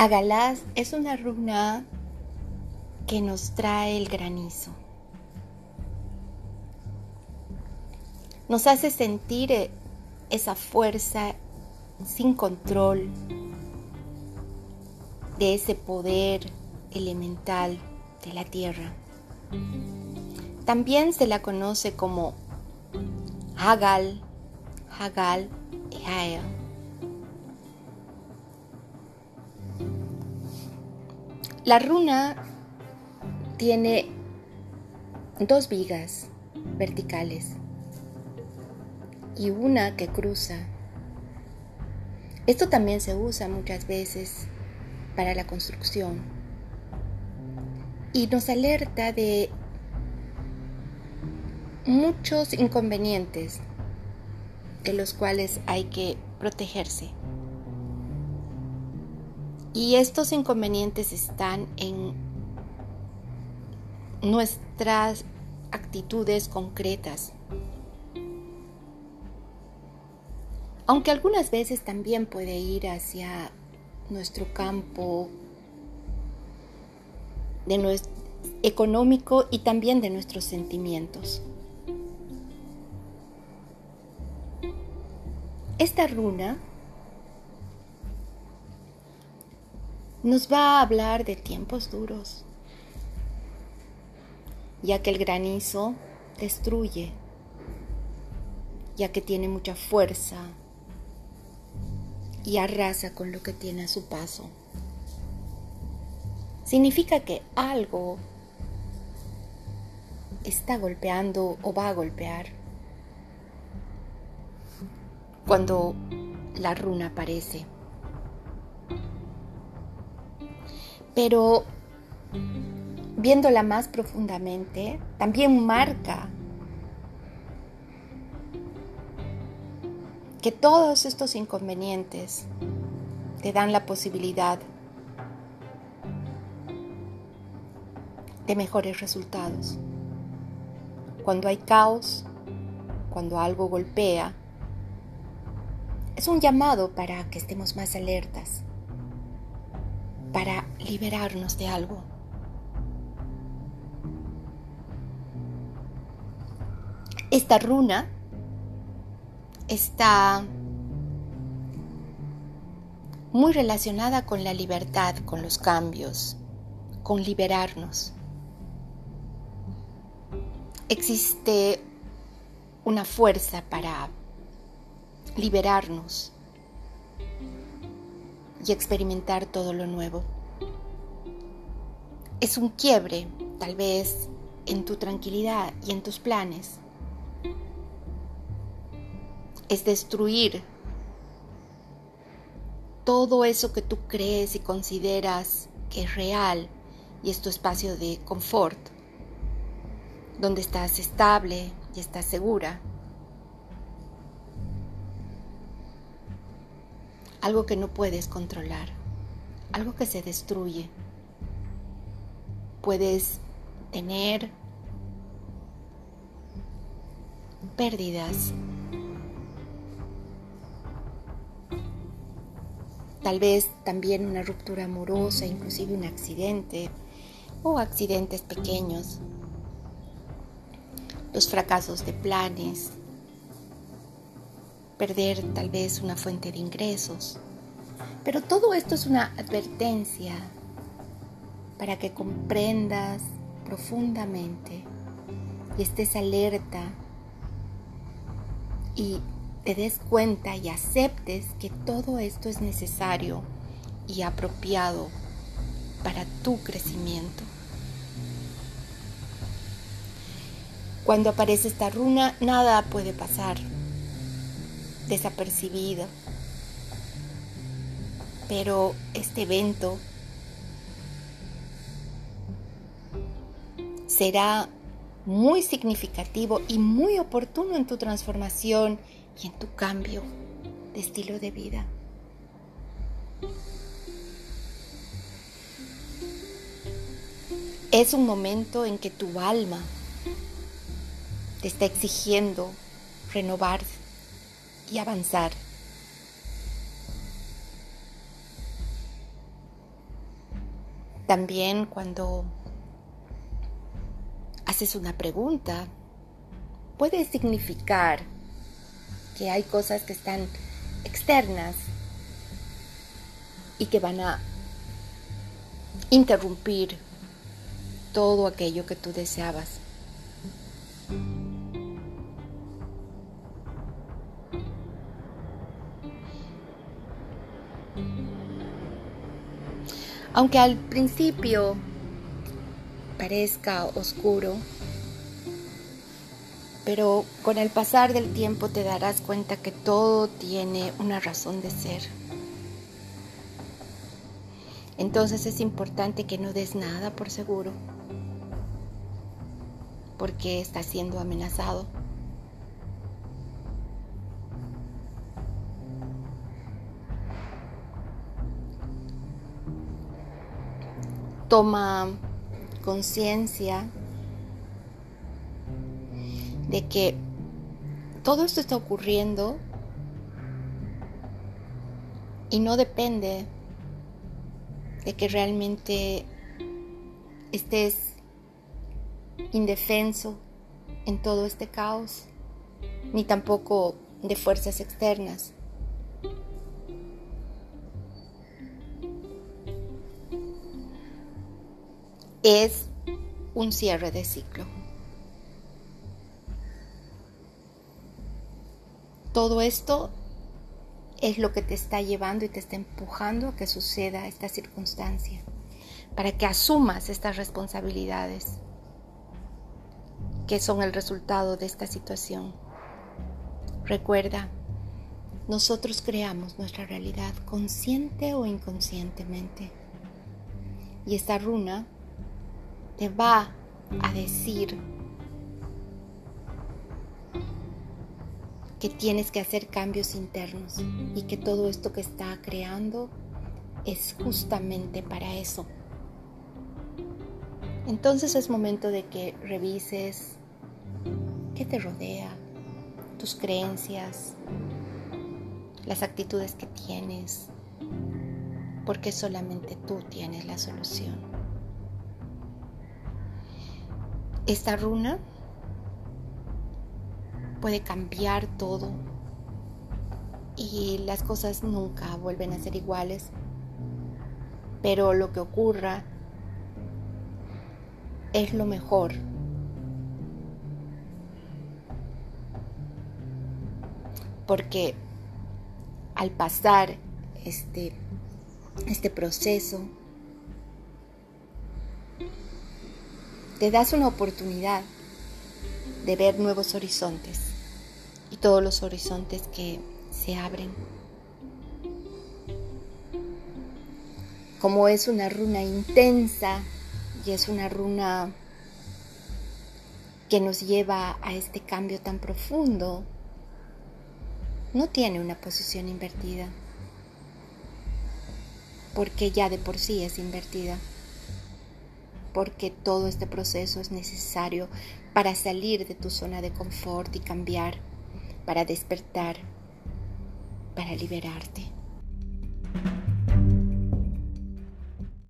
Agalás es una runa que nos trae el granizo. Nos hace sentir eh, esa fuerza sin control de ese poder elemental de la tierra. También se la conoce como Hagal, Hagal y Hael. La runa tiene dos vigas verticales y una que cruza. Esto también se usa muchas veces para la construcción y nos alerta de muchos inconvenientes de los cuales hay que protegerse. Y estos inconvenientes están en nuestras actitudes concretas. Aunque algunas veces también puede ir hacia nuestro campo económico y también de nuestros sentimientos. Esta runa nos va a hablar de tiempos duros, ya que el granizo destruye, ya que tiene mucha fuerza y arrasa con lo que tiene a su paso. Significa que algo está golpeando o va a golpear cuando la runa aparece. Pero viéndola más profundamente, también marca que todos estos inconvenientes te dan la posibilidad de mejores resultados. Cuando hay caos, cuando algo golpea, es un llamado para que estemos más alertas para liberarnos de algo. Esta runa está muy relacionada con la libertad, con los cambios, con liberarnos. Existe una fuerza para liberarnos y experimentar todo lo nuevo. Es un quiebre, tal vez, en tu tranquilidad y en tus planes. Es destruir todo eso que tú crees y consideras que es real y es tu espacio de confort, donde estás estable y estás segura. Algo que no puedes controlar, algo que se destruye. Puedes tener pérdidas, tal vez también una ruptura amorosa, inclusive un accidente o accidentes pequeños, los fracasos de planes, perder tal vez una fuente de ingresos. Pero todo esto es una advertencia para que comprendas profundamente y estés alerta y te des cuenta y aceptes que todo esto es necesario y apropiado para tu crecimiento. Cuando aparece esta runa, nada puede pasar desapercibido. Pero este evento será muy significativo y muy oportuno en tu transformación y en tu cambio de estilo de vida. Es un momento en que tu alma te está exigiendo renovarse y avanzar. También cuando haces una pregunta, puede significar que hay cosas que están externas y que van a interrumpir todo aquello que tú deseabas. Aunque al principio parezca oscuro, pero con el pasar del tiempo te darás cuenta que todo tiene una razón de ser. Entonces es importante que no des nada por seguro, porque está siendo amenazado. Toma conciencia de que todo esto está ocurriendo y no depende de que realmente estés indefenso en todo este caos, ni tampoco de fuerzas externas. Es un cierre de ciclo. Todo esto es lo que te está llevando y te está empujando a que suceda esta circunstancia, para que asumas estas responsabilidades que son el resultado de esta situación. Recuerda, nosotros creamos nuestra realidad consciente o inconscientemente. Y esta runa te va a decir que tienes que hacer cambios internos y que todo esto que está creando es justamente para eso. Entonces es momento de que revises qué te rodea, tus creencias, las actitudes que tienes, porque solamente tú tienes la solución. Esta runa puede cambiar todo y las cosas nunca vuelven a ser iguales. Pero lo que ocurra es lo mejor. Porque al pasar este, este proceso, te das una oportunidad de ver nuevos horizontes y todos los horizontes que se abren. Como es una runa intensa y es una runa que nos lleva a este cambio tan profundo, no tiene una posición invertida, porque ya de por sí es invertida, porque todo este proceso es necesario para salir de tu zona de confort y cambiar para despertar, para liberarte.